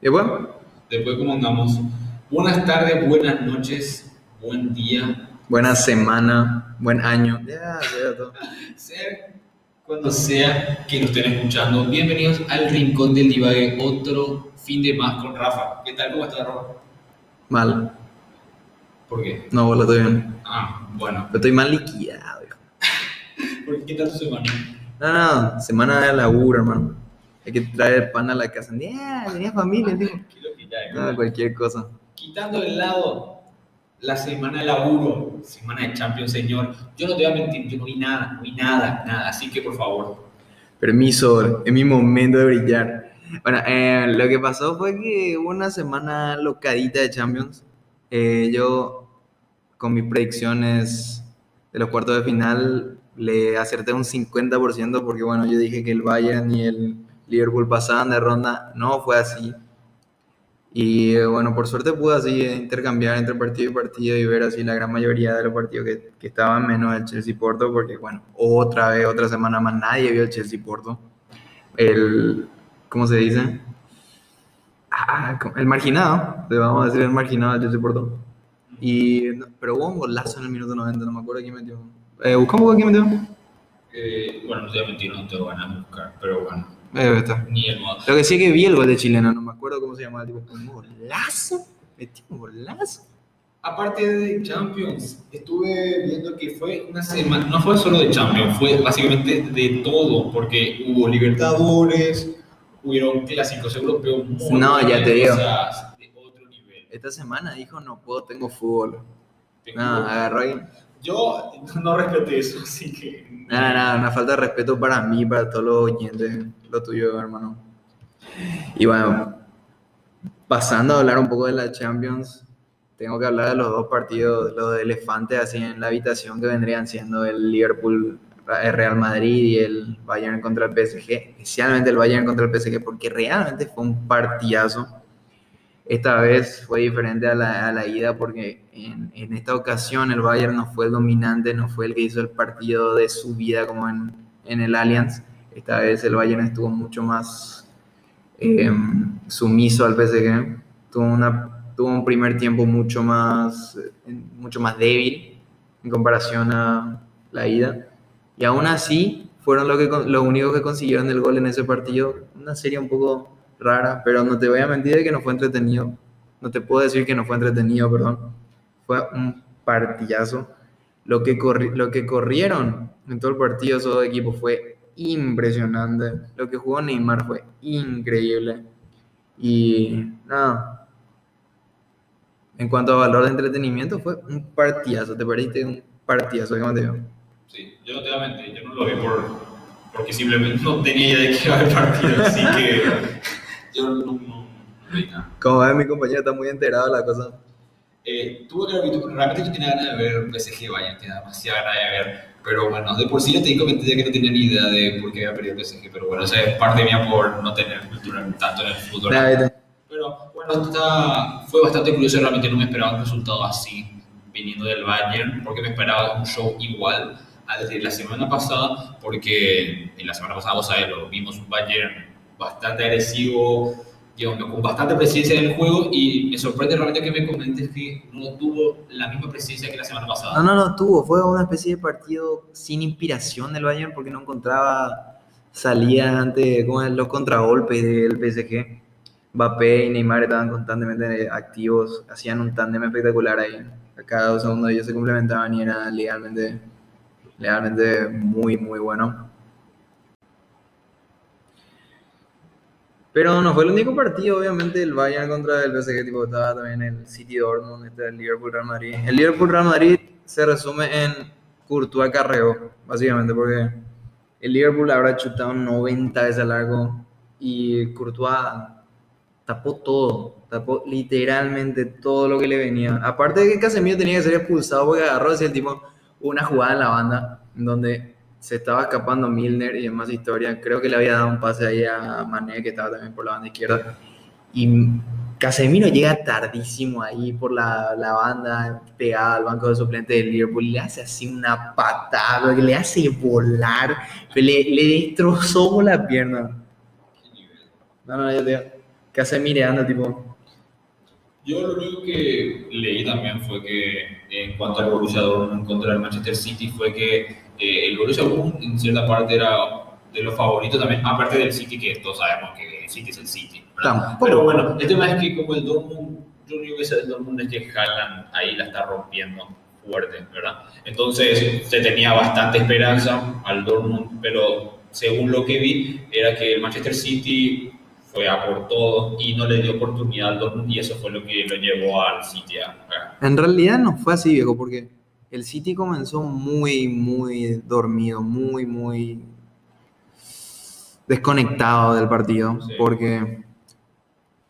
¿Y bueno? Después, ¿cómo andamos? Buenas tardes, buenas noches, buen día. Buena semana, buen año. Ya. Sea cuando sea que nos estén escuchando, bienvenidos al Rincón del Divague, otro fin de más con Rafa. ¿Qué tal? ¿Cómo estás, Rafa? Mal. ¿Por qué? No, lo estoy bien. Ah, bueno. Pero estoy mal liquidado, hijo. ¿Por qué tal tu semana? No, no, semana de laburo, hermano. Hay que traer pan a la casa. Tenía familia, tío. ¿Qué lo que ya es? No, cualquier cosa. Quitando de lado la semana de laburo, semana de Champions, señor, yo no te voy a mentir, yo no vi nada, no vi nada, nada. Así que, por favor, Permiso, es mi momento de brillar. Bueno, eh, lo que pasó fue que hubo una semana locadita de Champions. Eh, yo, con mis predicciones de los cuartos de final, le acerté un 50% porque, bueno, yo dije que el Bayern y el Liverpool pasaban de ronda. No fue así. Y bueno, por suerte pude así eh, intercambiar entre partido y partido y ver así la gran mayoría de los partidos que, estaban menos el Chelsea-Porto, porque bueno, otra vez, otra semana más, nadie vio el Chelsea-Porto. El, ¿cómo se dice? Ah, el marginado, le vamos a decir el marginado del Chelsea-Porto. Y, pero hubo un golazo en el minuto 90, no me acuerdo quién metió. Eh, ¿Buscamos quién metió? eh, bueno, no te voy a mentir, no te van a buscar, pero bueno, Ni el modo. Lo que sí es que vi el gol de chileno, no me acuerdo cómo se llamaba tipo. ¿Un golazo? ¿Metió un golazo? Aparte de Champions, estuve viendo que fue una semana, no fue solo de Champions, fue básicamente de todo, porque hubo Libertadores, hubieron clásicos europeos muy No, ya te digo. de otro nivel. Esta semana dijo, no puedo, tengo fútbol. Tengo- No, agarró ahí. Yo no respeté eso, así que... Nada, nada, una falta de respeto para mí, para todos los oyentes, lo tuyo, hermano. Y bueno, pasando a hablar un poco de la Champions, tengo que hablar de los dos partidos, los de elefantes así en la habitación que vendrían siendo el Liverpool, el Real Madrid y el Bayern contra el PSG, especialmente el Bayern contra el PSG, porque realmente fue un partidazo. Esta vez fue diferente a la, a la ida porque en, en esta ocasión el Bayern no fue el dominante, no fue el que hizo el partido de su vida como en, en el Allianz. Esta vez el Bayern estuvo mucho más eh, sumiso al PSG. Tuvo, una, tuvo un primer tiempo mucho más, eh, mucho más débil en comparación a la ida. Y aún así fueron lo los únicos que consiguieron el gol en ese partido. Una serie un poco rara, pero no te voy a mentir de que no fue entretenido. No te puedo decir que no fue entretenido, perdón. Fue un partidazo. Lo que, corri- lo que corrieron en todo el partido esos dos equipos fue impresionante. Lo que jugó Neymar fue increíble. Y nada. En cuanto a valor de entretenimiento, fue un partidazo. Te perdiste un partidazo. Sí, yo no te voy a mentir, yo no lo vi por, porque simplemente no tenía idea de que iba a haber partido, así que yo no, no, no. Como ves, mi compañero está muy enterado de la cosa. Eh, tuve que visto, realmente yo tenía ganas de ver PSG Bayern, tenía demasiada ganas de ver, pero bueno, de por sí ya te digo que no tenía ni idea de por qué había perdido el PSG, pero bueno, esa es parte mía por no tener cultura tanto en el fútbol. ¿viste? Pero bueno, está, fue bastante curioso, realmente no me esperaba un resultado así viniendo del Bayern, porque me esperaba un show igual al de la semana pasada, porque en la semana pasada, vos sabés, lo vimos un Bayern bastante agresivo, digamos, con bastante presencia en el juego, y me sorprende realmente que me comentes que no tuvo la misma presencia que la semana pasada. No, no, no tuvo. Fue una especie de partido sin inspiración del Bayern porque no encontraba salida ante los contragolpes del PSG. Mbappé y Neymar estaban constantemente activos, hacían un tándem espectacular ahí. A cada dos segundos ellos se complementaban y era legalmente, legalmente muy, muy bueno. Pero no fue el único partido, obviamente, el Bayern contra el PSG, tipo, estaba también el City Dortmund, este, el Liverpool Real Madrid. El Liverpool Real Madrid se resume en Courtois Carreo, básicamente, porque el Liverpool habrá chutado 90 veces al largo y Courtois tapó todo, tapó literalmente todo lo que le venía. Aparte de que Casemiro tenía que ser expulsado porque agarró así el tipo una jugada en la banda donde se estaba escapando Milner y demás historia. Creo que le había dado un pase ahí a Mané que estaba también por la banda izquierda. Y Casemiro llega tardísimo ahí por la, la banda, pegada al banco de suplente del Liverpool, y le hace así una patada, que le hace volar, le, le destrozó la pierna. No, no, yo te digo, ¿Qué hace mirando, tipo? Yo lo único que leí también fue que en cuanto al Borussia Dortmund contra el Manchester City fue que eh, el Borussia Dortmund en cierta parte era de los favoritos también, aparte del City que todos sabemos que el City es el City. ¿verdad? Pero bueno, el tema es que como el Dortmund, yo único que sé del Dortmund es que Haaland ahí la está rompiendo fuerte, ¿verdad? Entonces se tenía bastante esperanza al Dortmund, pero según lo que vi era que el Manchester City fue a por todo y no le dio oportunidad al Dortmund y eso fue lo que lo llevó al City a a- En realidad no fue así, viejo, porque el City comenzó muy, muy dormido, muy, muy desconectado del partido, Sí. porque,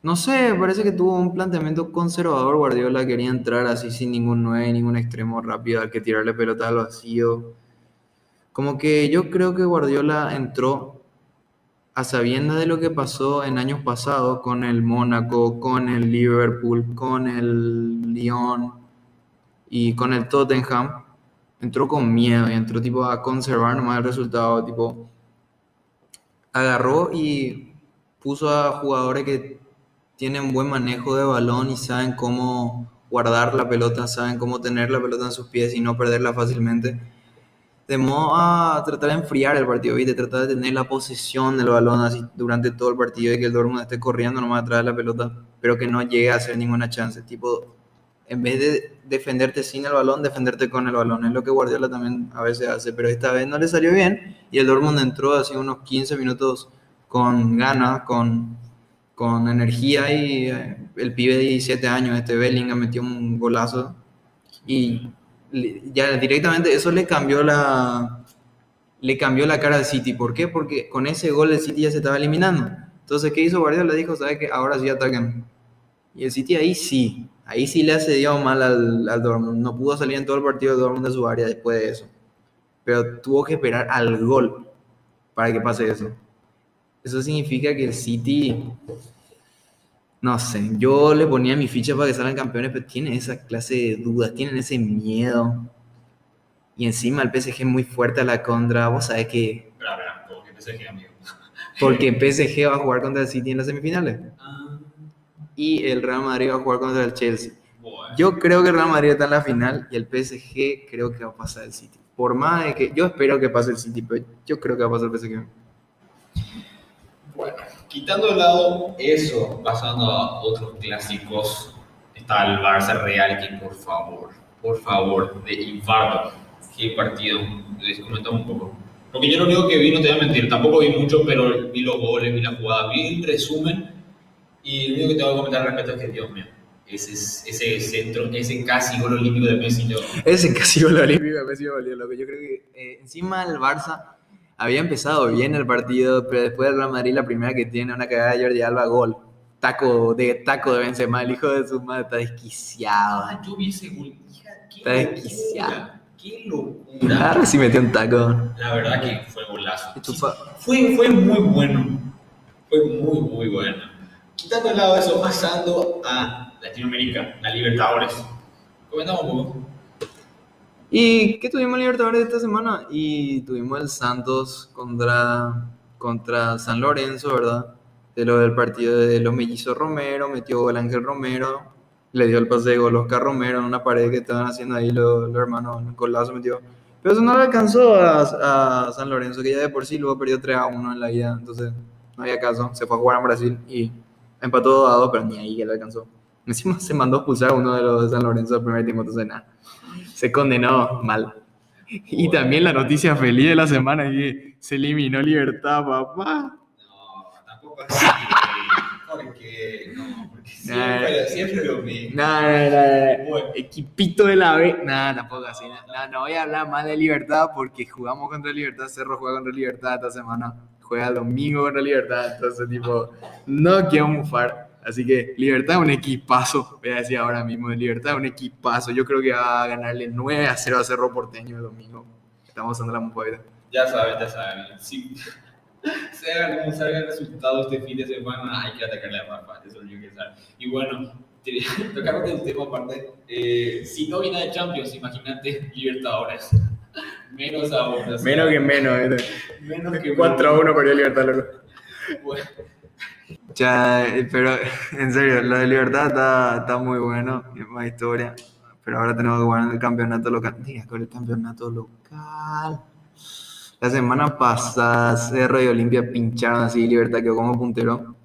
no sé, parece que tuvo un planteamiento conservador, Guardiola quería entrar así sin ningún 9, ningún extremo rápido al que tirarle pelota al vacío. Como que yo creo que Guardiola entró a sabiendas de lo que pasó en años pasados con el Mónaco, con el Liverpool, con el Lyon y con el Tottenham, entró con miedo y entró tipo a conservar nomás el resultado, tipo agarró y puso a jugadores que tienen buen manejo de balón y saben cómo guardar la pelota, saben cómo tener la pelota en sus pies y no perderla fácilmente. De modo a tratar de enfriar el partido, ¿viste? Tratar de tener la posesión del balón así durante todo el partido y que el Dortmund esté corriendo nomás atrás de la pelota, pero que no llegue a hacer ninguna chance. Tipo, en vez de defenderte sin el balón, defenderte con el balón. Es lo que Guardiola también a veces hace, pero esta vez no le salió bien y el Dortmund entró así unos 15 minutos con ganas, con, con energía y eh, el pibe de 17 años, este Bellingham, metió un golazo y ya directamente eso le cambió la le cambió la cara al City. ¿Por qué? Porque con ese gol el City ya se estaba eliminando. Entonces, ¿qué hizo Guardiola? Dijo, ¿sabes qué? Ahora sí ataquen. Y el City ahí sí, ahí sí le accedió mal al, al Dortmund. No pudo salir en todo el partido de Dortmund de su área después de eso. Pero tuvo que esperar al gol para que pase eso. Eso significa que el City, no sé, yo le ponía mi ficha para que salgan campeones, pero tienen esa clase de dudas, tienen ese miedo. Y encima el PSG es muy fuerte a la contra. Vos sabés que, como que PSG, amigo. porque PSG va a jugar contra el City en las semifinales. Ah, Y el Real Madrid va a jugar contra el Chelsea. Yo creo que el Real Madrid está en la final y el PSG creo que va a pasar el City. Por más de que yo espero que pase el City, pero yo creo que va a pasar el PSG. Bueno, quitando de lado eso, pasando a otros clásicos, está el Barça Real, que por favor, por favor, de infarto. Qué partido, les comentamos un poco. Porque yo lo único que vi, no te voy a mentir, tampoco vi mucho, pero vi los goles, vi la jugada, vi el resumen. Y lo único que te voy a comentar al respecto es que, Dios mío, ese, ese centro, ese casi gol olímpico de Messi, yo, Ese casi gol olímpico me sido volviendo loco. Yo creo que eh, encima el Barça había empezado bien el partido, pero después el Real Madrid la primera que tiene una cagada de Jordi Alba, gol. Taco de, taco de Benzema, el hijo de su madre está desquiciado. Ah, yo vi ese gol, hija, qué Está desquiciado. qué locura. Ahora sí metió un taco. La verdad que fue golazo. Chupa- Fue, fue muy bueno. Fue muy, muy bueno. Quitando al lado de eso, pasando a Latinoamérica, la Libertadores. Comentamos un poco. ¿Y qué tuvimos en Libertadores esta semana? Y tuvimos el Santos contra, contra San Lorenzo, ¿verdad? De lo del partido de los mellizos Romero, metió gol Ángel Romero, le dio el pase de gol Oscar Romero en una pared que estaban haciendo ahí los, los hermanos, golazo metió. Pero eso no le alcanzó a, a San Lorenzo, que ya de por sí luego perdió 3 a 1 en la ida, entonces no había caso. Se fue a jugar en Brasil y empató 2 a 2, pero ni ahí que le alcanzó. Encima se mandó a expulsar a uno de los de San Lorenzo al primer tiempo, entonces nada se condenó mal. Y también la noticia feliz de la semana es que se eliminó Libertad, papá. No, tampoco así. Porque, no, porque siempre, siempre lo mismo. No, no, no. Equipito de la B. Nada, tampoco así. No, no voy a hablar más de Libertad porque jugamos contra Libertad. Cerro juega contra Libertad esta semana. Juega domingo contra Libertad. Entonces, tipo, no quiero mufar. Así que Libertad es un equipazo. Voy a decir ahora mismo: Libertad es un equipazo. Yo creo que va a ganarle 9 a 0 a Cerro Porteño el domingo. Estamos usando la mufa Ya saben, ya saben. Si sea como salga el resultado este fin de semana, hay que atacarle a Rafa. Eso es lo que saben. Y bueno, tocando el tema aparte, eh, si no viene de Champions, imagínate Libertadores. Menos aún. o sea, Menos que menos. ¿eh? menos que 4 a 1 perdió Libertad, loco. Bueno, Ya, eh, pero en serio, lo de Libertad está, está muy bueno, es más historia. Pero ahora tenemos que jugar en el campeonato local. Diga, con el campeonato local. La semana pasada Cerro y Olimpia pincharon así, Libertad quedó como puntero.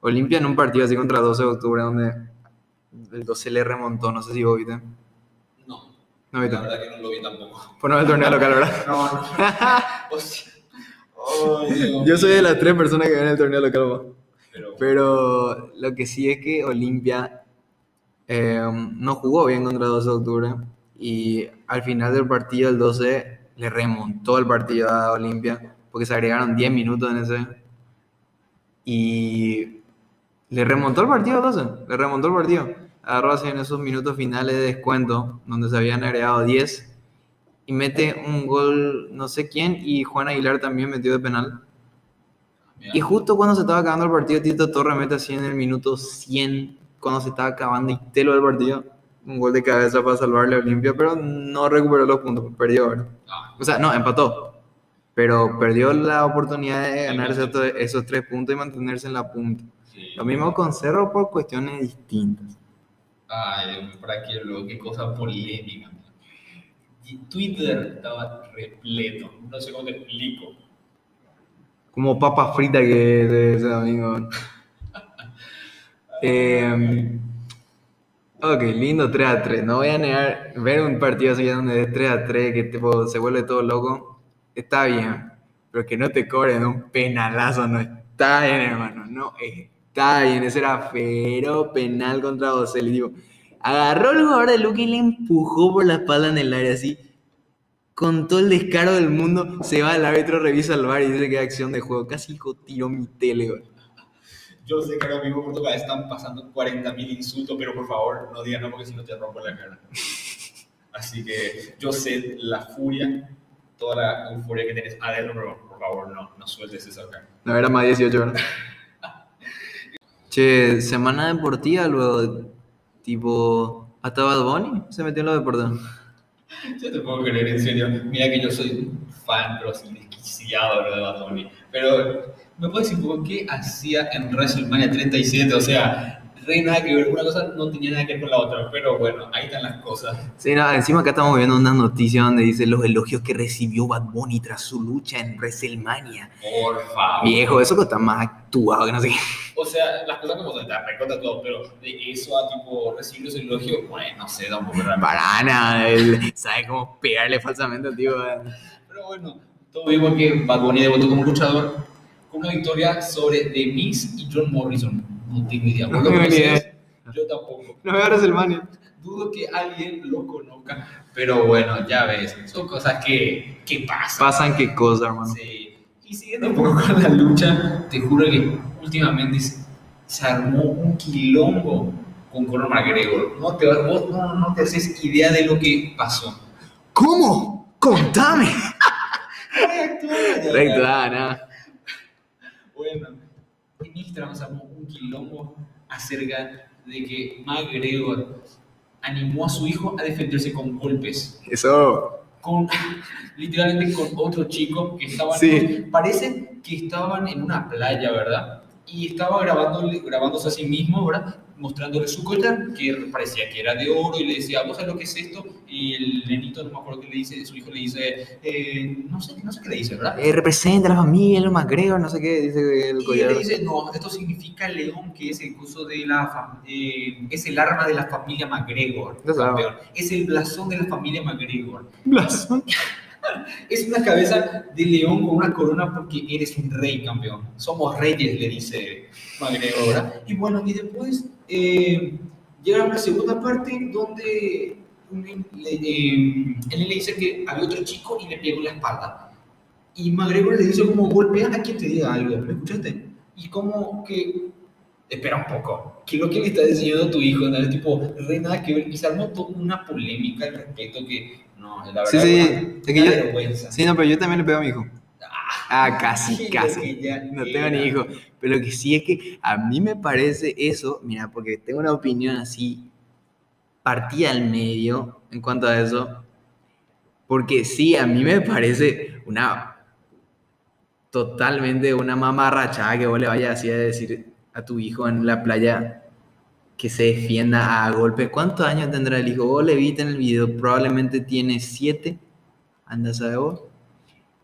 Olimpia en un partido así contra 12 de octubre donde el 12 le remontó, no sé si vos viste. No, No viste. la verdad que no lo vi tampoco. Fue no el torneo local, ¿verdad? No, no. O sea, Yo soy de las tres personas que ven el torneo local. Pero, Pero lo que sí es que Olimpia eh, no jugó bien contra 12 de octubre y al final del partido, el 12, le remontó el partido a Olimpia porque se agregaron 10 minutos en ese. Y le remontó el partido a 12, le remontó el partido. Así en esos minutos finales de descuento donde se habían agregado 10 y mete un gol no sé quién y Juan Aguilar también metió de penal. Y justo cuando se estaba acabando el partido, Tito Torres mete así en el minuto 100, cuando se estaba acabando y telo del partido, un gol de cabeza para salvarle a Olimpia, pero no recuperó los puntos, perdió, ¿verdad? ah, O sea, no, empató, pero perdió la oportunidad de ganarse esos tres puntos y mantenerse en la punta. Lo mismo con Cerro por cuestiones distintas. Ay, Dios mío, para qué cosa polémica. Y Twitter estaba repleto. No sé cómo te explico. Como papa frita que de ese domingo. Eh, ok, lindo 3 a 3. No voy a negar, ver un partido así donde es 3 a 3, que tipo, se vuelve todo loco, está bien. Pero que no te cobren un penalazo, no está bien, hermano. No está bien. Ese era fero penal contra Boselli. Tipo, agarró el jugador de Luque y le empujó por la espalda en el área así. Con todo el descaro del mundo, se va el árbitro, revisa el bar y dice que acción de juego. Casi hijo tiró mi tele, güey. Yo sé que ahora mismo en Portugal están pasando 40.000 insultos, pero por favor no digan no porque si no te rompo la cara. Así que yo sé la furia, toda la euforia que tenés adentro, pero por favor no, no sueltes esa cara. No, era más 18 horas. Che, semana deportiva luego, tipo, hasta Bad Bunny se metió en lo deportivo. Yo te puedo creer, en serio. Mira que yo soy fan, pero así desquiciado de Bad Bunny. Pero, ¿me puedes decir qué hacía en WrestleMania 37? O sea, re nada que ver. Una cosa no tenía nada que ver con la otra. Pero bueno, ahí están las cosas. Sí, no, encima acá estamos viendo una noticia donde dice los elogios que recibió Bad Bunny tras su lucha en WrestleMania. Por favor. Viejo, eso está más actuado que no sé qué. O sea, las cosas como son, te recontra todo. Pero de eso a tipo recibir los elogios, bueno, no sé, tampoco realmente. Parana, él sabe cómo pegarle falsamente al tío. Pero bueno, todos vimos que Bad Bunny debutó como luchador con una victoria sobre The Miz y John Morrison. No tengo idea. ¿Vos No lo tengo ni conocés? idea. Yo tampoco. No veo WrestleMania. Dudo que alguien lo conozca. Pero bueno, ya ves, son cosas que, que pasan. Pasan qué cosa, hermano. Sí. Y siguiendo un poco con la lucha, te juro que últimamente se, armó un quilombo con Conor McGregor. No te, vos no, no te haces idea de lo que pasó. ¿Cómo? Contame. Nada. Bueno, armó un quilombo acerca de que McGregor animó a su hijo a defenderse con golpes. Eso. Con, literalmente con otro chico que estaban. Sí. Parece que estaban en una playa, ¿verdad? Y estaba grabándose a sí mismo, ¿verdad? Mostrándole su collar, que parecía que era de oro, y le decía, ¿vos sabés lo que es esto? Y el nenito, no me acuerdo qué le dice, su hijo le dice, eh, no, sé, no sé qué le dice, ¿verdad? Eh, representa a la familia, los McGregor, no sé qué, dice el Y collar. le dice, no, esto significa león, que es el coso de la eh, es el arma de la familia campeón. Es el blasón de la familia McGregor. Blasón. Es una cabeza de león con una corona porque eres un rey, campeón. Somos reyes, le dice McGregor. Y bueno, y después eh, llega una segunda parte donde le, eh, él le dice que había otro chico y le pegó la espalda. Y McGregor le dice como, golpea a quien te diga algo, ¿me escuchaste? Y como que, espera un poco, ¿qué es lo que le está diciendo a tu hijo? ¿no? Tipo, re nada que ver. Y se armó toda una polémica al respecto que, no, la verdad, Sí, sí, es que yo- vergüenza. Sí, no, pero yo también le pego a mi hijo. Ah, casi, Lo casi. ya No tengo ni hijo. Pero lo que sí es que a mí me parece eso, mira, porque tengo una opinión así partida al medio en cuanto a eso. Porque sí, a mí me parece una totalmente una mamarrachada que vos le vayas así a decir a tu hijo en la playa que se defienda a golpe. ¿Cuántos años tendrá el hijo? Vos le viste en el video, probablemente tiene siete, anda, ¿sabes vos?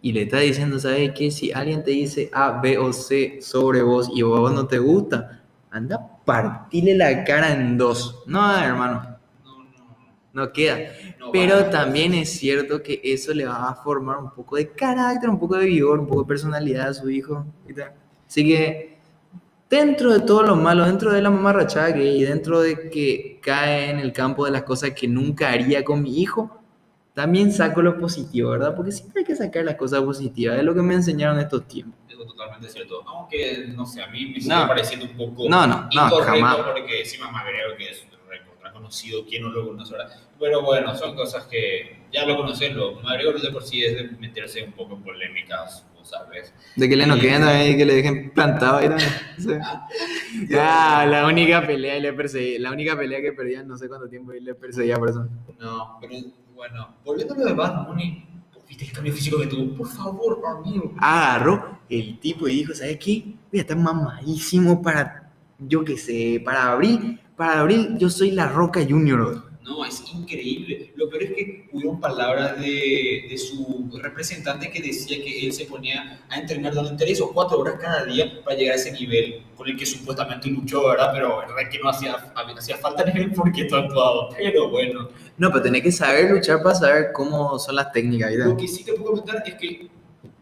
Y le está diciendo, ¿sabes qué? Si alguien te dice A, B o C sobre vos y vos no te gusta, anda a partirle la cara en dos. No, hermano, No, no, no queda. no Pero también es cierto que eso le va a formar un poco de carácter, un poco de vigor, un poco de personalidad a su hijo. Así que dentro de todo lo malo, dentro de la mamarrachada que y dentro de que cae en el campo de las cosas que nunca haría con mi hijo, también saco lo positivo, ¿verdad? Porque siempre hay que sacar las cosas positivas, es lo que me enseñaron estos tiempos. Eso es totalmente cierto. Aunque, no sé, a mí me sigue No. pareciendo un poco No, no, no, incorrecto jamás. porque encima McGregor, que es conocido, ¿quién no lo conoce ahora? Pero bueno, son cosas que ya lo conocen. Lo McGregor de por sí es de meterse un poco en polémicas, De que le no queden y que le dejen plantado ahí también. Ah, la única pelea y le perseguí, la única pelea que perdía no sé cuánto tiempo y le perseguía por eso. No, pero bueno, volviendo a lo de Bad Bunny, ¿viste el cambio físico que tuvo? Por favor, amigo. Agarró el tipo y dijo, ¿sabes qué? Voy a estar mamadísimo para, yo qué sé, para abril, para abril yo soy la Roca Junior. No, es increíble. Lo peor es que hubieron palabras de, de su representante que decía que él se ponía a entrenar durante tres o cuatro horas cada día para llegar a ese nivel con el que supuestamente luchó, ¿verdad? Pero es que no hacía, hacía falta nivel porque todo actuado. Pero bueno, No, pero tenés que saber luchar para saber cómo son las técnicas. ¿viste? lo que sí te puedo comentar es que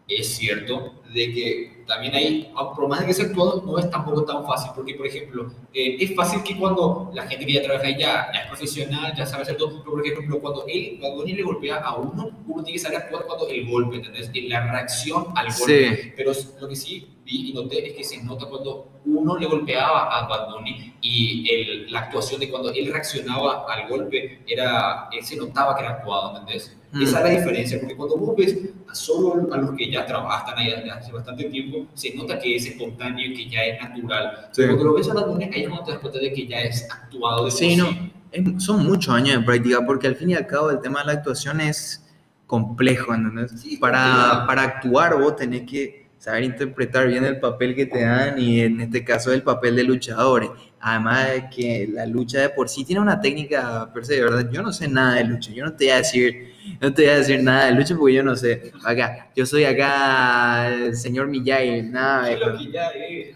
es cierto de que también hay, por más de que sea actuado, no es tampoco tan fácil, porque por ejemplo, eh, es fácil que cuando la gente que ya trabaja ahí ya, ya es profesional, ya sabe hacer todo, pero por ejemplo, cuando él, cuando él le golpea a uno, uno tiene que saber actuar cuando el golpe, ¿entendés? En la reacción al golpe. Sí. Pero lo que sí vi y noté es que se nota cuando uno le golpeaba a Bad Bunny y el, la actuación de cuando él reaccionaba al golpe, era, él se notaba que era actuado, ¿entendés? Mm. Esa es la diferencia, porque cuando vos ves a solo a los que ya trabajan ahí hace bastante tiempo, se nota que es espontáneo y que ya es natural. Sí. Cuando lo ves a Bad Bunny, ahí es cuando te das cuenta de que ya es actuado de Sí, no. Es- son muchos años de práctica porque al fin y al cabo el tema de la actuación es complejo, ¿entendés? Sí, para, para actuar vos tenés que saber interpretar bien el papel que te dan y en este caso el papel de luchadores. Además de que la lucha de por sí tiene una técnica per se, verdad. Yo no sé nada de lucha, yo no te voy a decir, no te voy a decir nada de lucha porque yo no sé. Acá, yo soy acá el señor Miyagi, nada de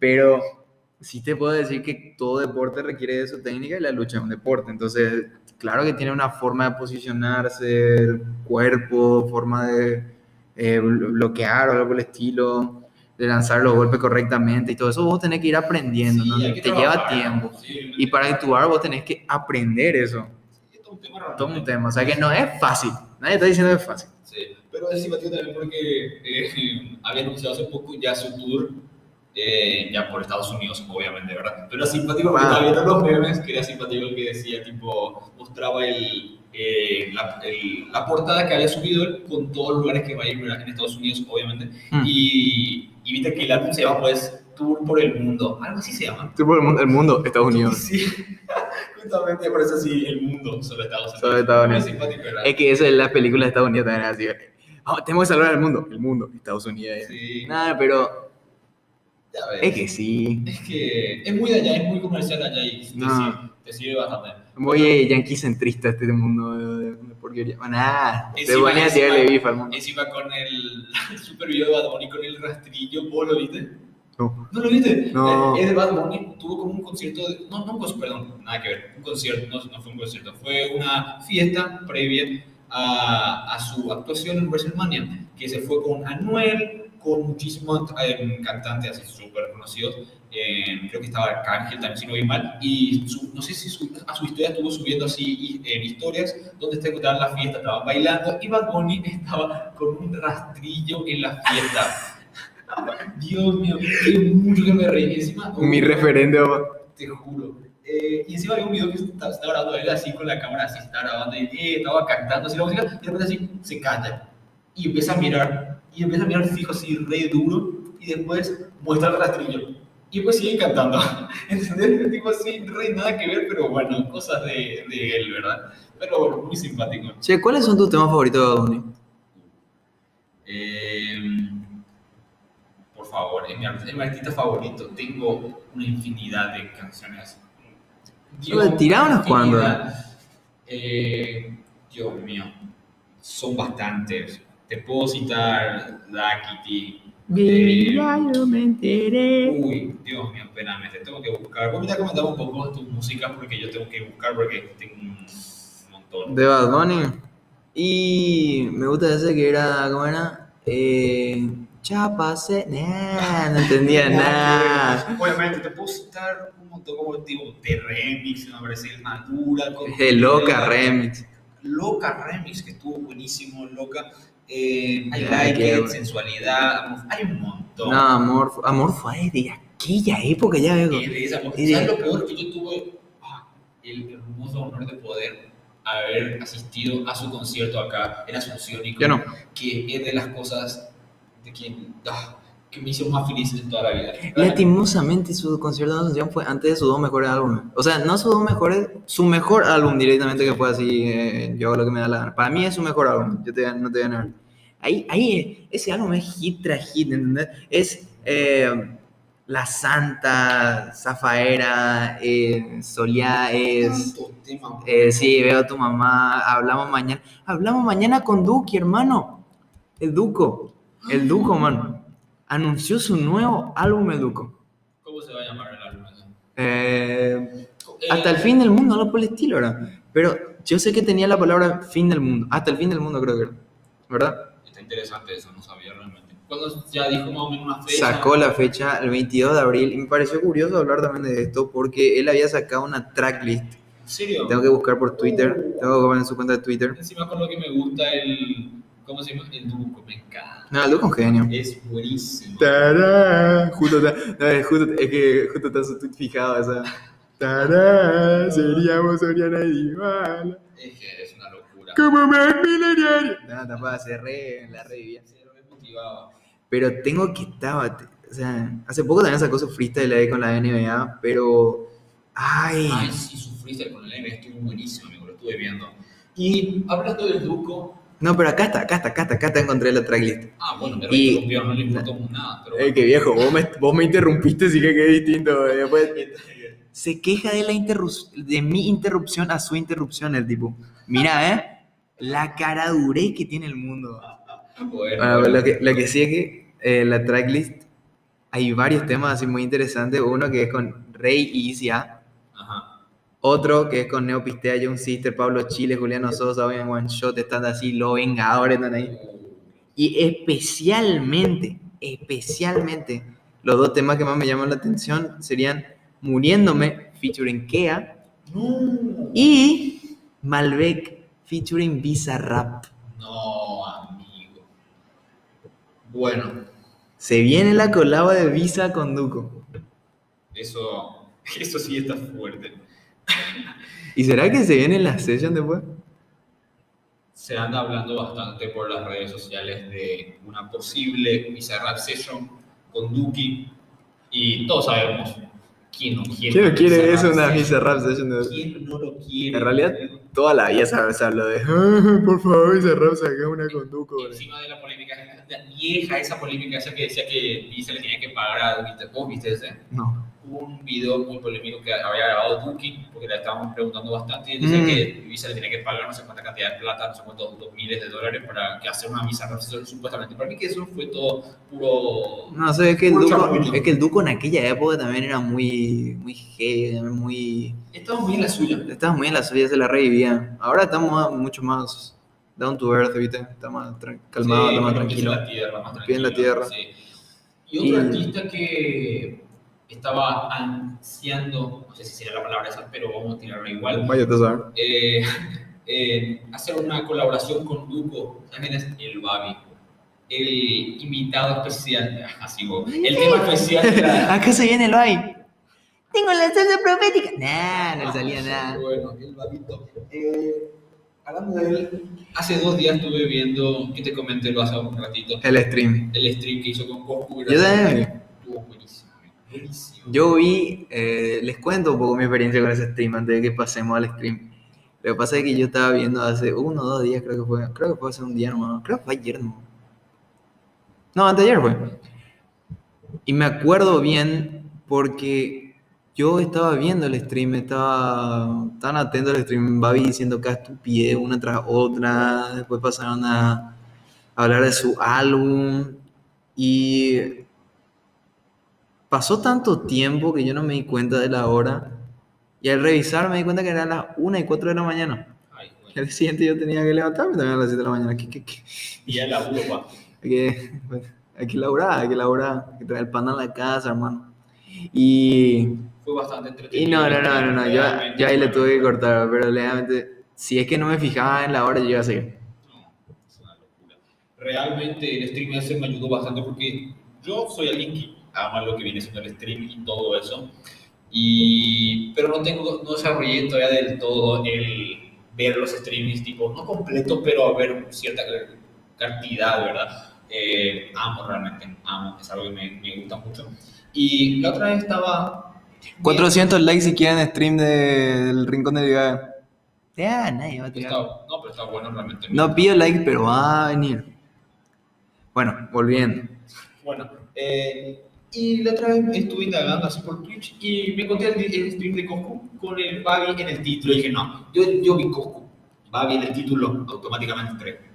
pero sí te puedo decir que todo deporte requiere de su técnica y la lucha es un deporte. Entonces, claro que tiene una forma de posicionarse, el cuerpo, forma de eh, blo- bloquear o algo por el estilo, de lanzar los golpes correctamente y todo eso. Vos tenés que ir aprendiendo, Sí, ¿no? te lleva tiempo. sí, Y para actuar vos tenés que aprender eso. es todo un tema. Todo un tema. O sea que no es fácil. Nadie está diciendo que es fácil. Sí, pero es simpático también porque eh, había anunciado hace poco ya su tour, eh, ya por Estados Unidos, obviamente, ¿verdad? Pero era simpático porque estaba viendo los memes, que era simpático el que decía, tipo, mostraba el, eh, la, el- la portada que había subido él con todos los lugares que va a ir en Estados Unidos, obviamente. Mm. Y, y viste que el álbum se llama, pues, Tour por el Mundo, algo así se llama. el mundo, Estados Sí, justamente por eso sí, el mundo sobre Estados Unidos. Estados Unidos. ¿verdad? Es que eso es la película de Estados Unidos también así. "Ah, tenemos que salvar al mundo. El mundo, Estados Unidos. Sí. Nada, pero Ya ves. es que sí. Es que es muy de allá, es muy comercial allá y te, No. sirve, te sirve bastante. Muy eh, yankee centrista este mundo de, de- de porquería. Bueno, nada, te Encima- ponía a tirarle bifa al mundo. Encima con el, super video de Bad Bunny con el rastrillo, ¿vos lo viste? No. ¿No lo viste? No. Eh, Es de Bad Bunny, tuvo como un concierto, de, no, no un concierto, perdón, nada que ver, un concierto, no, no fue un concierto, fue una fiesta previa a, a su actuación en WrestleMania, que se fue con Anuel, con muchísimos eh, cantantes así súper conocidos, eh, creo que estaba Arcángel también, si no vi mal, y su- no sé si su- a su historia estuvo subiendo así en historias donde se encontraban en la fiesta, estaban bailando, y Bad Bunny estaba con un rastrillo en la fiesta. Dios mío, qué mucho que me reí. Encima, Mi referente, te juro. Eh, y encima había un video que estaba, estaba grabando él así con la cámara, así estaba grabando y eh, estaba cantando así la música, y de repente así se calla y empieza a mirar, y empieza a mirar fijo así, re duro, y después muestra el rastrillo. Y después sigue cantando. ¿Entendés? Tipo así, re nada que ver, pero bueno, cosas de, de él, ¿verdad? Pero bueno, muy simpático. Che, ¿cuáles son tus temas favoritos de Bunny? Eh, por favor, es mi, es mi artista favorito. Tengo una infinidad de canciones. Pero tirá unas. Eh, Dios mío, son bastantes. Te puedo citar Kitty. Mira, yo me enteré. Uy, Dios mío, espérame, te tengo que buscar. Vos me un poco de tu música porque yo tengo que buscar porque tengo un montón. De Bad Bunny. Y me gusta ese que era, ¿cómo era? Eh, ya pasé. Nah, no entendía nada. Obviamente, te puedo citar un montón como tipo de remix, me parece el Madura. con- De Loca Remix. Loca Remix, que estuvo buenísimo, Loca. Eh, hay Ya, like, qué it, bueno. sensualidad, hay un montón. No, amor, amor fue de aquella época ya, de- ¿Sabes lo peor? Que yo tuve ah, el hermoso honor de poder haber asistido a su concierto acá en Asunción y Yo no. que es de las cosas de quien, ah, que me hizo más feliz en toda la vida. Lastimosamente su concierto de Asunción fue antes de sus dos mejores álbumes. O sea, no sus dos mejores, su mejor álbum directamente que fue así, eh, yo hago lo que me da la gana. Para mí es su mejor álbum, yo te, no te voy a negar. Ahí, ahí, ese álbum es hit tras hit, ¿entendés? Es eh, La Santa, Zafaera, eh, Soleá, es... Eh, sí, veo a tu mamá, hablamos mañana. Hablamos mañana con Duki, hermano. El Duco, el Duco, man. Anunció su nuevo álbum, el Duco. ¿Cómo se va a llamar el álbum? Eh, Eh, hasta el fin del mundo, no por el estilo, ¿verdad? Pero yo sé que tenía la palabra fin del mundo. Hasta el fin del mundo, creo que era. ¿Verdad? Está interesante eso, no sabía realmente. Cuando ya dijo más o menos una fecha. Sacó la fecha el 22 de abril y me pareció curioso hablar también de esto porque él había sacado una tracklist. ¿En serio? Tengo que buscar por Twitter, tengo que ver en su cuenta de Twitter. Encima con lo que me gusta el. ¿Cómo se llama? El Duco, me encanta. No, el Duco es un genio. Es buenísimo. Tará, justo, está- no, es, justo, es que justo está su tweet fijado esa. Tará, seríamos Oriana y. Es que es una locura. Como más millonario. No, tampoco se re, la revivía. Cero me motivaba. Pero tengo que estar, o sea, hace poco también sacó su freestyle ahí con la NBA, pero, ay, Ay, sí, sufriste con el NBA, estuvo buenísimo, amigo, lo estuve viendo. Y hablando del Duco. No, pero acá está, acá está, acá está, acá está, encontré la tracklist. Ah, bueno, me Y- reinterrumpió, no le importó nada. Pero Eh, qué viejo, vos me, vos me interrumpiste, sí que qué distinto. eh, Después, se queja de, la de mi interrupción a su interrupción el tipo. Mira, ¿eh? La cara dure que tiene el mundo. Bueno, Ah, bueno. lo, que, lo que sí es que eh, la tracklist hay varios temas así muy interesantes. Uno que es con Rey y Easy A. Ajá. Otro que es con Neo Pistea, John Sister, Pablo Chile, Juliano Sosa, Owen One Shot, están así, Los Vengadores están ahí. Y especialmente, especialmente, los dos temas que más me llaman la atención serían Muriéndome, featuring Kea, No. y Malbec, featuring Bizarrap. No, amigo. Bueno, Se viene la colaba de Visa con Duco. eso, eso sí está fuerte. ¿Y será que se viene la session después? Se anda hablando bastante por las redes sociales de una posible Bizarrap Session con Duki. Y todos sabemos quién no quiere. ¿Quién no quiere eso, una. Bizarrap session? De... ¿Quién no lo quiere? En realidad, toda la vida se se habló de, "Ah, por favor, Bizarrap, saca una con Duco. bro". Encima de la polémica, la vieja esa polémica esa que decía que Visa le tenía que pagar a Duki. ¿Vos viste ese? No. Un video muy polémico que había grabado Duki, porque le estábamos preguntando bastante, y decía Mm. que Visa le tenía que pagar no sé cuánta cantidad de plata, no sé cuántos dos miles de dólares para que hacer una Visa supuestamente. Para mí que eso fue todo puro... No sé, es que, el Duco, es que el Duco en aquella época también era muy, muy heavy, muy... Estaba muy en la suya. Estaba muy en la suya, se la revivía. Ahora estamos mucho más down to earth, ¿viste? Está más calmado, Sí, está más como pies en tranquilo. la tierra, más Pie en la tranquilo, tierra. sí. Y otro Y- artista que estaba ansiando, no sé si sería la palabra esa, pero vamos a tirarlo igual, eh, eh, hacer una colaboración con Duco, también es el Babi. El invitado especial, así vos, el tema especial de la- Acá se viene el bye. Tengo la salsa profética. Nah, no le salía nada. Bueno, el Babito. Eh, hablando de él, hace dos días estuve viendo, que te comenté lo hace un ratito, El stream. el stream que hizo con Goku. Yo también. Estuvo buenísimo. Yo vi, eh, les cuento un poco mi experiencia con ese stream antes de que pasemos al stream. Lo que pasa es que yo estaba viendo hace uno o dos días, creo que fue, creo que fue hace un día nomás, creo que fue ayer nomás. No, antes de ayer fue. Y me acuerdo bien porque yo estaba viendo el stream, estaba tan atento al stream, Babi diciendo cada estupidez una tras otra, después pasaron a hablar de su álbum y pasó tanto tiempo que yo no me di cuenta de la hora y al revisar me di cuenta que eran las 1 y 4 de la mañana. Ay, güey. El siguiente yo tenía que levantarme también a las 7 de la mañana. ¿Qué, qué, qué? Y ya la uva. Hay que, bueno, hay que laburar, hay que laburar, hay que traer el pan a la casa, hermano. Y, Fue bastante entretenido. y no, no, no, no, no, yo, yo ahí le tuve que cortar, pero realmente, si es que no me fijaba en la hora, yo iba a seguir. No, es una locura. Realmente el stream ese me ayudó bastante porque yo soy alguien que ama lo que viene siendo el stream y todo eso. Y, pero no tengo, no desarrollé todavía del todo el ver los streamings, tipo, no completo, pero a ver cierta cantidad, ¿verdad? Eh, amo realmente, amo, es algo que me, me gusta mucho. Y la otra vez estaba... 400 likes si quieren stream de- del Rincón de Viga. Ya, nadie va a tirar. Está- no, pero está bueno realmente. No pido like, pero va a venir. Bueno, volviendo. Bueno, eh, y la otra vez estuve indagando así por Twitch y me encontré el, el stream de Coscu con el Babi en el título. Y dije, no, yo, yo vi Coscu, Babi en el título, automáticamente entré.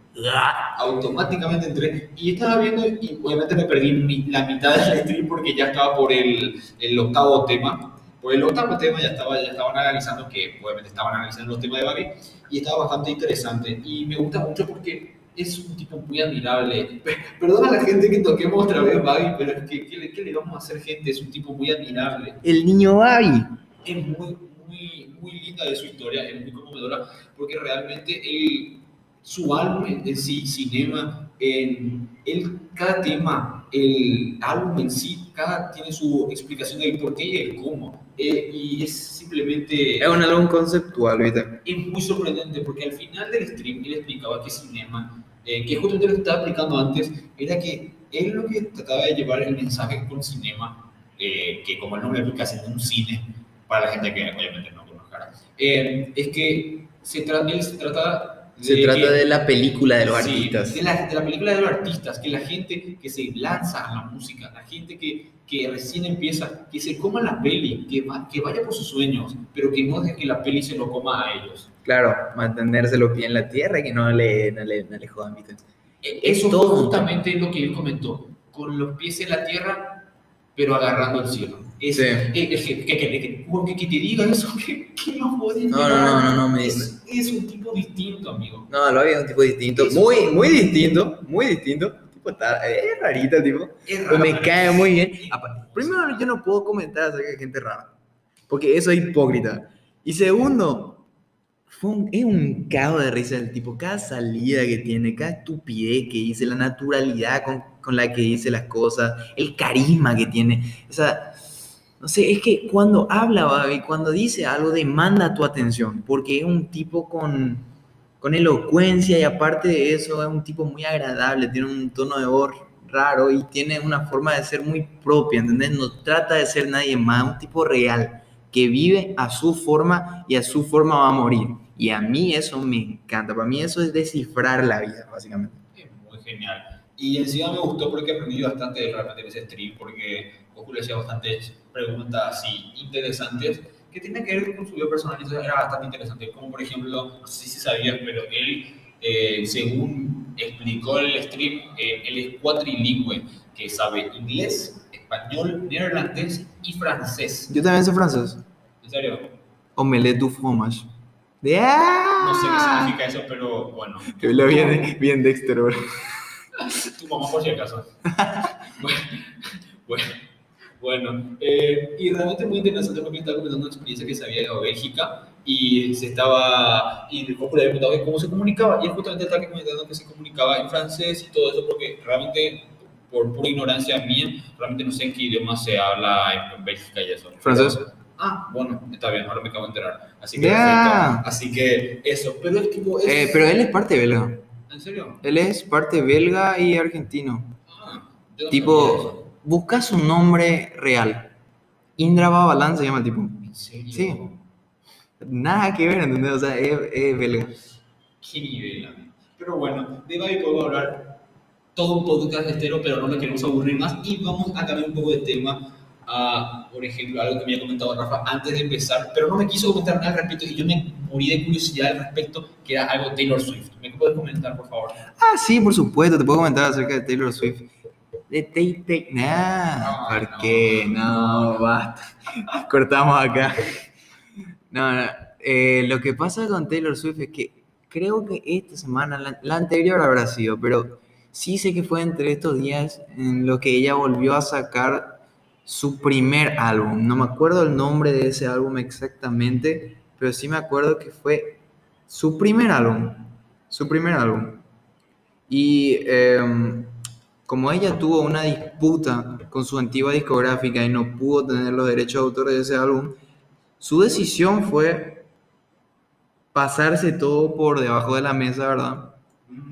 Automáticamente entré y estaba viendo y obviamente me perdí mi- la mitad del stream porque ya estaba por el, el octavo tema. Por el octavo tema ya, estaba, ya estaban analizando, que obviamente estaban analizando los temas de Babi y estaba bastante interesante. Y me gusta mucho porque es un tipo muy admirable. Pe- Perdona a la gente que toquemos otra vez Babi, pero es que ¿qué le, qué le vamos a hacer gente? Es un tipo muy admirable. El niño Babi. Es muy, muy, muy linda de su historia, es muy conmovedora porque realmente él, su álbum en sí, Cinema, en él, cada tema, el álbum en sí, cada tiene su explicación del por qué y el cómo. Eh, y es simplemente Es un álbum conceptual, ¿viste? es muy sorprendente porque al final del stream él explicaba que Cinema, eh, que justamente lo que estaba explicando antes, era que él lo que trataba de llevar el mensaje con Cinema, eh, que como el nombre explica, es un cine, para la gente que obviamente no conozca, eh, es que se él se trata Se de trata de la película de los Sí, artistas. De la, de la película de los artistas, que la gente que se lanza a la música, la gente que, que recién empieza, que se coma la peli, que, va- que vaya por sus sueños, pero que no deje que la peli se lo coma a ellos. Claro, mantenerse los pies en la tierra y que no le, no le, no le jodan. E- Es Eso todo fue un justamente lo que él comentó, con los pies en la tierra, pero agarrando el cielo. Es, Sí. eh, es que, que, que- que- te diga eso, que, no puede No, no, no, no, no, me- es, es un tipo distinto, amigo. No, lo había un tipo distinto. Muy, muy distinto. Muy distinto. Tipo, está, es rarito el tipo. Es Pero me raro, cae muy bien. Primero, yo no puedo comentar acerca de gente rara. Porque eso es hipócrita. Y segundo, fue un- es un cago de risa del tipo. Cada salida que tiene, cada estupidez que dice, la naturalidad con, con la que dice las cosas, el carisma que tiene. O sea, no sé, es que cuando habla, Babi, cuando dice algo, demanda tu atención. Porque es un tipo con, con elocuencia y aparte de eso, es un tipo muy agradable, tiene un tono de voz raro y tiene una forma de ser muy propia, ¿entendés? No trata de ser nadie más, un tipo real, que vive a su forma y a su forma va a morir. Y a mí eso me encanta, para mí eso es descifrar la vida, básicamente. Es muy genial. Y encima me gustó porque aprendí bastante realmente en ese stream, porque Goku le hacía bastantes preguntas así interesantes que tienen que ver con su vida personal y eso era bastante interesante. Como por ejemplo, no sé si sabías, pero él, eh, según explicó en el stream, eh, él es cuatrilingüe, que sabe inglés, español, neerlandés y francés. Yo también soy francés. ¿En serio? Omelette du fromage. De ¡Ah! No sé qué significa eso, pero bueno. Que lo bien, bien Dexter, bro. Tu mamá por si acaso. bueno, bueno, bueno, eh, y realmente muy interesante porque estaba comentando una experiencia que se había ido a Bélgica y se estaba, y el le había preguntado cómo se comunicaba y él justamente estaba comentando que se comunicaba en francés y todo eso porque realmente, por pura ignorancia mía, realmente no sé en qué idioma se habla en Bélgica y eso. ¿Francés? Ah, bueno, está bien, ahora me acabo de enterar. Así que. Así que eso, pero es tipo... Es... Eh, pero él es parte belga. ¿En serio? Él es parte belga y argentino. Ah, yo no. Tipo, busca su nombre real. Indra Babalan se llama el tipo. ¿En serio? Sí. Nada que ver, ¿entendés? O sea, es, es belga. Qué nivel, amigo. Pero bueno, de Babi podemos hablar todo un podcast entero, pero no lo queremos aburrir más y vamos a cambiar un poco de tema a, por ejemplo, algo que me había comentado Rafa antes de empezar, pero no me quiso comentar nada al respecto y yo me morí de curiosidad al respecto, que era algo Taylor Swift. ¿Me puedes comentar, por favor? Ah, sí, por supuesto, te puedo comentar acerca de Taylor Swift. De Tay. Nah, No, ¿por no. qué? No, basta. Cortamos acá. No, no. eh, lo que pasa con Taylor Swift es que creo que esta semana, la, la anterior habrá sido, pero sí sé que fue entre estos días en los que ella volvió a sacar su primer álbum. No me acuerdo el nombre de ese álbum exactamente, pero sí me acuerdo que fue su primer álbum. Su primer álbum. Y em, como ella tuvo una disputa con su antigua discográfica y no pudo tener los derechos de autor de ese álbum, su decisión fue pasarse todo por debajo de la mesa, ¿verdad?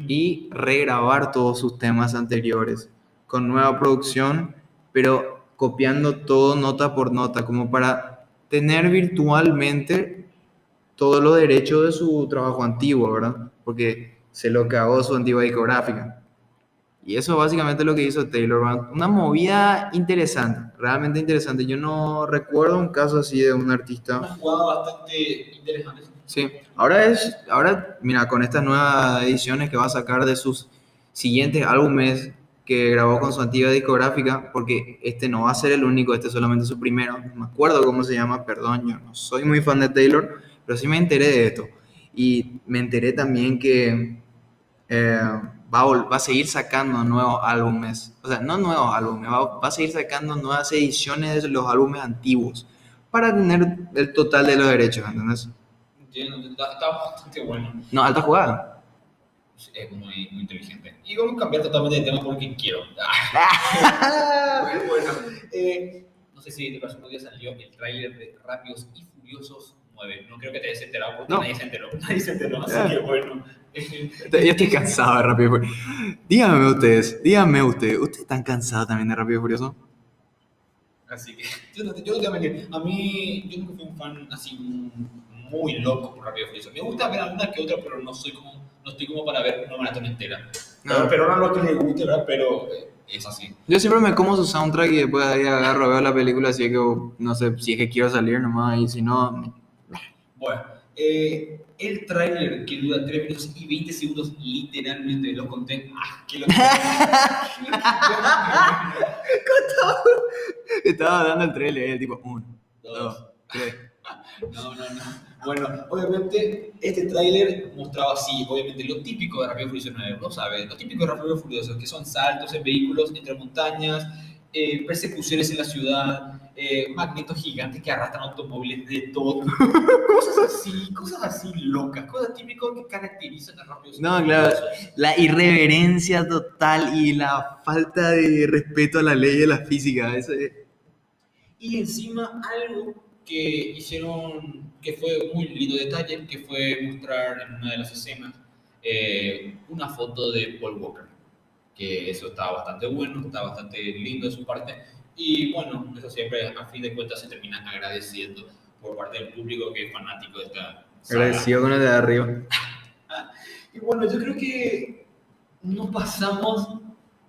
Y regrabar todos sus temas anteriores con nueva producción, pero copiando todo nota por nota, como para tener virtualmente todos los derechos de su trabajo antiguo, ¿verdad? Porque se lo cagó su antigua discográfica. Y eso básicamente es lo que hizo Taylor. Una movida interesante, realmente interesante. Yo no recuerdo un caso así de un Una artista. jugada bastante interesante. Sí, ahora es, ahora, mira, con estas nuevas ediciones que va a sacar de sus siguientes álbumes que grabó con su antigua discográfica, porque este no va a ser el único, este es solamente su primero. No me acuerdo cómo se llama, perdón, yo no soy muy fan de Taylor, pero sí me enteré de esto. Y me enteré también que eh, va, a, va a seguir sacando nuevos álbumes, o sea, no nuevos álbumes, va, va a seguir sacando nuevas ediciones de los álbumes antiguos para tener el total de los derechos, ¿entendés? Entiendo, está, bastante bueno. No, alta jugada. Es muy, muy inteligente. Y vamos a cambiar totalmente de tema porque quiero. Muy bueno. Eh, no sé si de próximo día salió el tráiler de Rápidos y Furiosos 9. No creo que te hayas enterado porque No. nadie se enteró. Nadie se enteró, así Ah. que bueno. Yo estoy cansado de Rápido y Furioso. Díganme ustedes, díganme ustedes, ¿ustedes están cansados también de Rápido y Furioso? Así que yo no, te- yo no te voy a mentir. A mí, yo nunca fui un fan así muy loco por Rápido y Furioso. Me gusta ver alguna que otra, pero no soy como, no estoy como para ver una maratón entera. No. Pero, pero no lo que le guste, ¿verdad? Pero eh, es así. Yo siempre me como su soundtrack y después ahí agarro, veo la película, así que no sé si es que quiero salir nomás y si no... Bueno, eh, el tráiler que dura 3 minutos y 20 segundos, literalmente lo conté. ¡Ah, qué locura! Estaba dando el trailer, el tipo, uno, Dos. dos, tres. No, no, no. Bueno, obviamente este tráiler mostraba así, obviamente lo típico de Rápido Furioso 9, ¿no sabes? Lo típico de Rápido Furioso, que son saltos en vehículos entre montañas, eh, persecuciones en la ciudad, eh, magnetos gigantes que arrastran automóviles de todo. cosas así, cosas así locas, cosas típicas que caracterizan a Rápido y No, claro. La irreverencia total y la falta de respeto a la ley de la física, eso es... Y encima algo que hicieron, que fue muy lindo detalle, que fue mostrar en una de las escenas eh, una foto de Paul Walker. Que eso está bastante bueno, está bastante lindo de su parte. Y bueno, eso siempre a fin de cuentas se termina agradeciendo por parte del público que es fanático de esta saga. Agradecido con el de arriba. Y bueno, yo creo que nos pasamos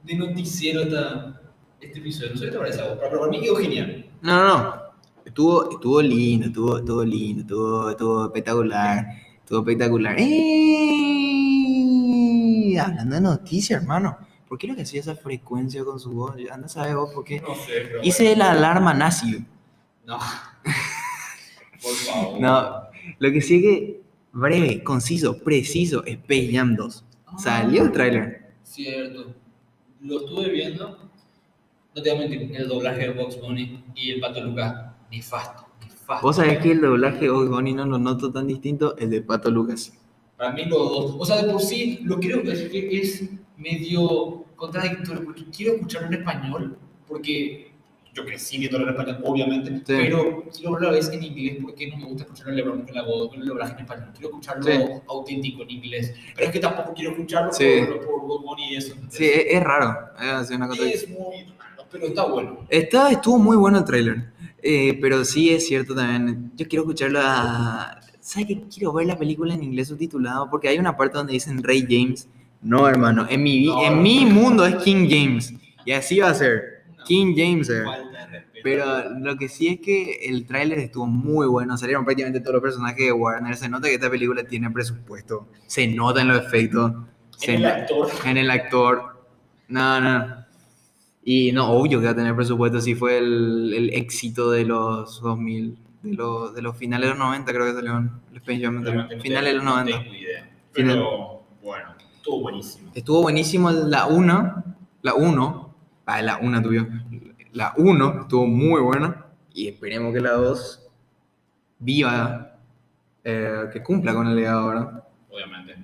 de noticiero hasta este episodio. No sé qué te parece a vos, pero para mí quedó genial. No, no, no. Estuvo, estuvo lindo, estuvo, estuvo lindo, estuvo, estuvo espectacular. Estuvo espectacular. ¡Eh! Hablando de noticias, hermano. ¿Por qué lo que hacía esa frecuencia con su voz? Anda a saber vos por qué. No sé, pero Hice la alarma nazi. No. Por favor. No, lo que sí es que breve, conciso, preciso, Space Jam 2. Salió el tráiler. Cierto. Lo estuve viendo. No te voy a mentir, el doblaje de Box Bunny y el Pato Lucas, nefasto, nefasto. Vos sabés que el doblaje de Bugs Bunny no lo noto tan distinto, el de Pato Lucas. Para mí dos. O sea, de por sí, lo creo es, que es medio contradictorio porque quiero escucharlo en español, porque yo crecí viéndolo en español, obviamente, pero quiero hablar a veces en inglés porque no me gusta escucharlo en LeBron con la voz, con el doblaje en español. Quiero escucharlo Sí. auténtico en inglés, pero es que tampoco quiero escucharlo Sí. por, por Box Bunny y eso. Sí, es, es raro. es una cosa- Es muy raro, pero está bueno. Está, estuvo muy bueno el tráiler. Eh, pero sí es cierto también. Yo quiero escucharlo a... ¿Sabes qué? Quiero ver la película en inglés subtitulado porque hay una parte donde dicen Rey James No, hermano, en mi, No, en no. mi mundo es King James. Y así va a ser. King James. eh. Pero lo que sí es que el tráiler estuvo muy bueno. Salieron prácticamente todos los personajes de Warner. Se nota que esta película tiene presupuesto. Se nota en los efectos. En el actor. en el actor. No, no. Y no, obvio que va a tener presupuesto. Si fue el, el éxito de los 2000. De los, de los finales de los 90, creo que salió el Space Jam. Realmente Finales de los tengo- 90. No tengo idea. Final- Pero bueno, estuvo buenísimo. Estuvo buenísimo la 1. La 1. Ah, la 1 tuyo. La 1 estuvo muy buena. Y esperemos que la 2 viva. eh, que cumpla con el legado ahora. Obviamente.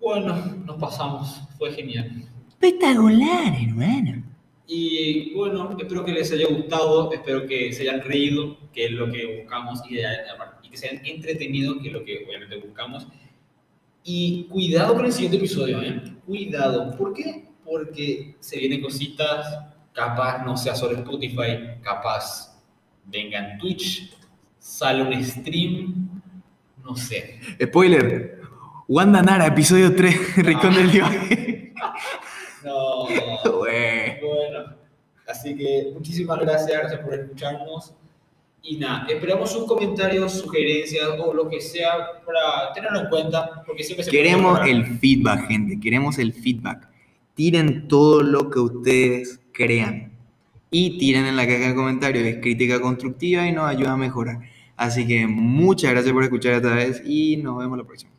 Bueno, nos pasamos. Fue genial. Espectacular, hermano. Y bueno, espero que les haya gustado, espero que se hayan reído, que es lo que buscamos, y, y que se hayan entretenido, que es lo que obviamente buscamos. Y cuidado con el siguiente episodio, ¿eh? Cuidado. ¿Por qué? Porque se vienen cositas, capaz no sea solo Spotify, capaz venga en Twitch, sale un stream, no sé. Spoiler. Wanda Nara, episodio 3, Rincón del Viaje. No. Así que muchísimas gracias, gracias por escucharnos. Y nada, esperamos sus comentarios, sugerencias o lo que sea para tenerlo en cuenta, porque siempre se Queremos el feedback, gente. Queremos el feedback. Tiren todo lo que ustedes crean. Y tiren en la caja de comentarios. Es crítica constructiva y nos ayuda a mejorar. Así que muchas gracias por escuchar esta vez y nos vemos la próxima.